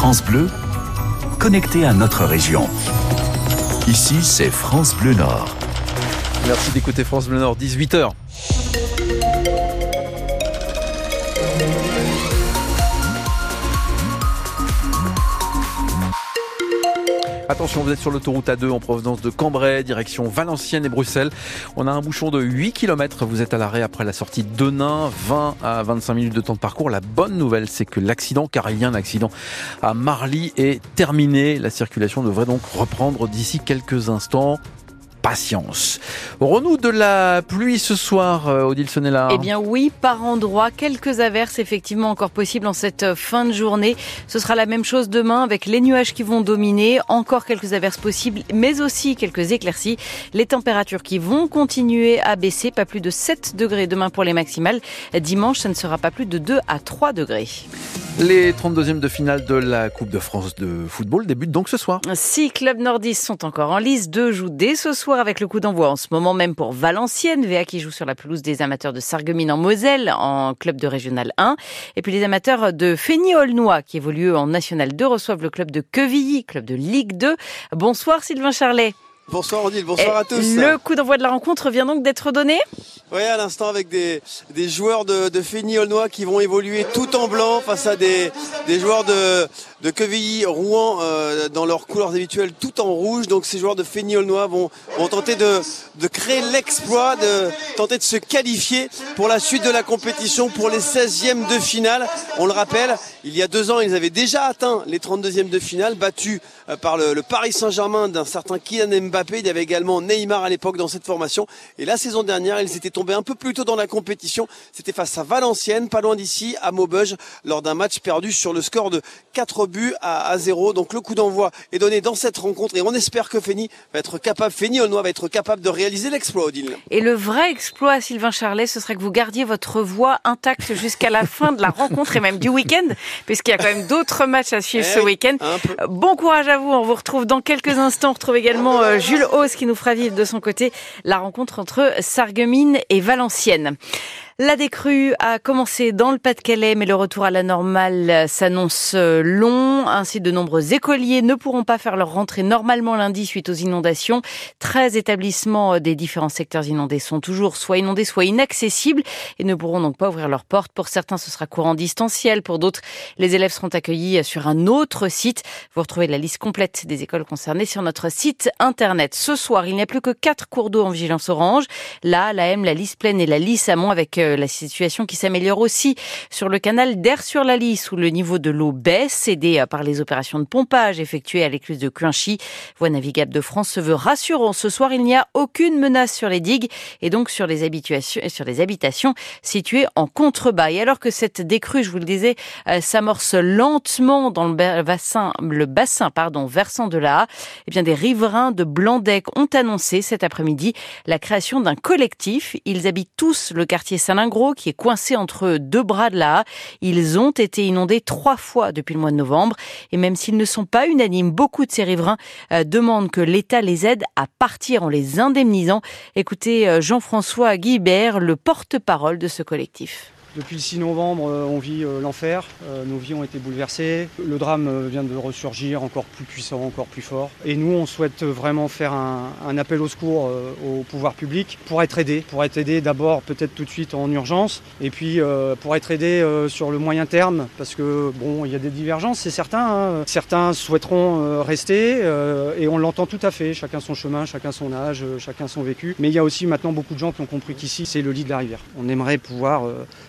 France Bleu, connecté à notre région. Ici, c'est France Bleu Nord. Merci d'écouter France Bleu Nord, 18h. Attention, vous êtes sur l'autoroute A2 en provenance de Cambrai, direction Valenciennes et Bruxelles. On a un bouchon de 8 km. Vous êtes à l'arrêt après la sortie de Nain, 20 à 25 minutes de temps de parcours. La bonne nouvelle, c'est que l'accident, car il y a un accident à Marly, est terminé. La circulation devrait donc reprendre d'ici quelques instants patience. Renou de la pluie ce soir, euh, Odile Sonnella. Eh bien oui, par endroits, quelques averses effectivement encore possibles en cette fin de journée. Ce sera la même chose demain avec les nuages qui vont dominer, encore quelques averses possibles, mais aussi quelques éclaircies. Les températures qui vont continuer à baisser, pas plus de 7 degrés demain pour les maximales. Dimanche, ça ne sera pas plus de 2 à 3 degrés. Les 32e de finale de la Coupe de France de football débutent donc ce soir. Six clubs nordistes sont encore en lice. Deux jouent dès ce soir avec le coup d'envoi en ce moment même pour Valenciennes. VA qui joue sur la pelouse des amateurs de Sarreguemines en Moselle en club de Régional 1. Et puis les amateurs de Fény-Aulnois qui évoluent en National 2 reçoivent le club de Quevilly, club de Ligue 2. Bonsoir Sylvain Charlet. Bonsoir Odile, bonsoir à tous. Le coup d'envoi de la rencontre vient donc d'être donné? Oui, à l'instant avec des, des joueurs de, de Fény-Aulnois qui vont évoluer tout en blanc face à des, des joueurs de, de Quevilly, Rouen euh, dans leurs couleurs habituelles tout en rouge. Donc ces joueurs de Fény-Aulnois vont, vont tenter de, de créer l'exploit, de tenter de se qualifier pour la suite de la compétition pour les 16e de finale. On le rappelle, il y a deux ans, ils avaient déjà atteint les 32e de finale, battus euh, par le, le Paris Saint-Germain d'un certain Kylian Mbappé. Il y avait également Neymar à l'époque dans cette formation. Et la saison dernière, ils étaient tombés un peu plus tôt dans la compétition. C'était face à Valenciennes, pas loin d'ici, à Maubeuge, lors d'un match perdu sur le score de 4 buts à, à 0. Donc le coup d'envoi est donné dans cette rencontre et on espère que Fény va être capable, Fény Aulnois va être capable de réaliser l'exploit, Odile. Et le vrai exploit, Sylvain Charlet, ce serait que vous gardiez votre voix intacte jusqu'à la fin de la rencontre et même du week-end, puisqu'il y a quand même d'autres matchs à suivre Eh ce week-end. Bon courage à vous. On vous retrouve dans quelques instants. On retrouve également euh, Jules Hauss qui nous fera vivre de son côté la rencontre entre Sarreguemines et Valenciennes. La décrue a commencé dans le Pas-de-Calais, mais le retour à la normale s'annonce euh, long. Ainsi, de nombreux écoliers ne pourront pas faire leur rentrée normalement lundi suite aux inondations. 13 établissements euh, des différents secteurs inondés sont toujours soit inondés, soit inaccessibles et ne pourront donc pas ouvrir leurs portes. Pour certains, ce sera courant distanciel. Pour d'autres, les élèves seront accueillis sur un autre site. Vous retrouvez la liste complète des écoles concernées sur notre site internet. Ce soir, il n'y a plus que quatre cours d'eau en vigilance orange. Là, la M, la Lys Plaine et la Lys Amont avec euh, la situation qui s'améliore aussi sur le canal d'Air sur la Lys où le niveau de l'eau baisse, aidé euh, par les opérations de pompage effectuées à l'écluse de Cuinchy. Voie navigable de France se veut rassurant. Ce soir, il n'y a aucune menace sur les digues et donc sur les habitations, sur les habitations situées en contrebas. Et alors que cette décrue, je vous le disais, euh, s'amorce lentement dans le ba- bassin, le bassin, pardon, versant de la eh bien, des riverains de Blandec ont annoncé cet après-midi la création d'un collectif. Ils habitent tous le quartier Qui est coincé entre deux bras de la. Ils ont été inondés trois fois depuis le mois de novembre. Et même s'ils ne sont pas unanimes, beaucoup de ces riverains euh, demandent que l'État les aide à partir en les indemnisant. Écoutez euh, Jean-François Guibert, le porte-parole de ce collectif. Depuis le 6 novembre, euh, on vit euh, l'enfer. Euh, Nos vies ont été bouleversées. Le drame vient de ressurgir encore plus puissant, encore plus fort. Et nous, on souhaite vraiment faire un, appel au secours au pouvoir public pour être aidé. Pour être aidé d'abord peut-être tout de suite en urgence. Et puis pour être aidé sur le moyen terme. Parce que bon, il y a des divergences, c'est certain. hein. Certains souhaiteront rester. et on l'entend tout à fait. Chacun son chemin, chacun son âge, chacun son vécu. Mais il y a aussi maintenant beaucoup de gens qui ont compris qu'ici, c'est le lit de la rivière. On aimerait pouvoir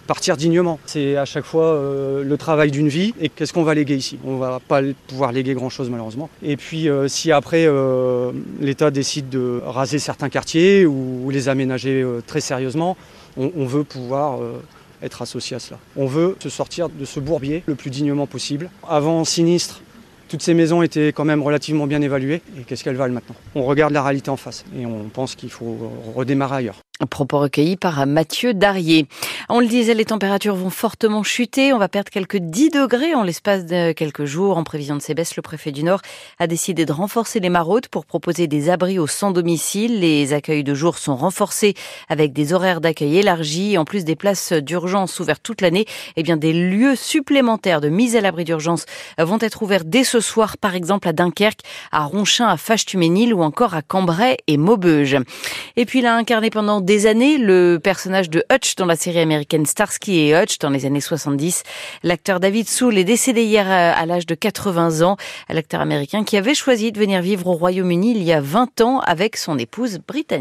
partir dignement. C'est à chaque fois euh, le travail d'une vie. Et qu'est-ce qu'on va léguer ici? On va pas pouvoir léguer grand-chose malheureusement. Et puis euh, si après euh, l'État décide de raser certains quartiers ou les aménager euh, très sérieusement, on, on veut pouvoir euh, être associé à cela. On veut se sortir de ce bourbier le plus dignement possible. Avant sinistre, toutes ces maisons étaient quand même relativement bien évaluées. Et qu'est-ce qu'elles valent maintenant? On regarde la réalité en face et on pense qu'il faut redémarrer ailleurs. Propos recueillis par Mathieu Darier. On le disait, les températures vont fortement chuter. On va perdre quelques 10 degrés en l'espace de quelques jours. En prévision de ces baisses, le préfet du Nord a décidé de renforcer les maraudes pour proposer des abris aux sans domicile. Les accueils de jour sont renforcés avec des horaires d'accueil élargis. En plus des places d'urgence ouvertes toute l'année, eh bien, des lieux supplémentaires de mise à l'abri d'urgence vont être ouverts dès ce soir, par exemple à Dunkerque, à Ronchin, à Fâche-Tuménil ou encore à Cambrai et Maubeuge. Et puis, il a incarné pendant des années le personnage de Hutch dans la série américaine Starsky et Hutch dans les années 70. L'acteur David Soul est décédé hier à l'âge de 80 ans. L'acteur américain qui avait choisi de venir vivre au Royaume-Uni il y a 20 ans avec son épouse britannique.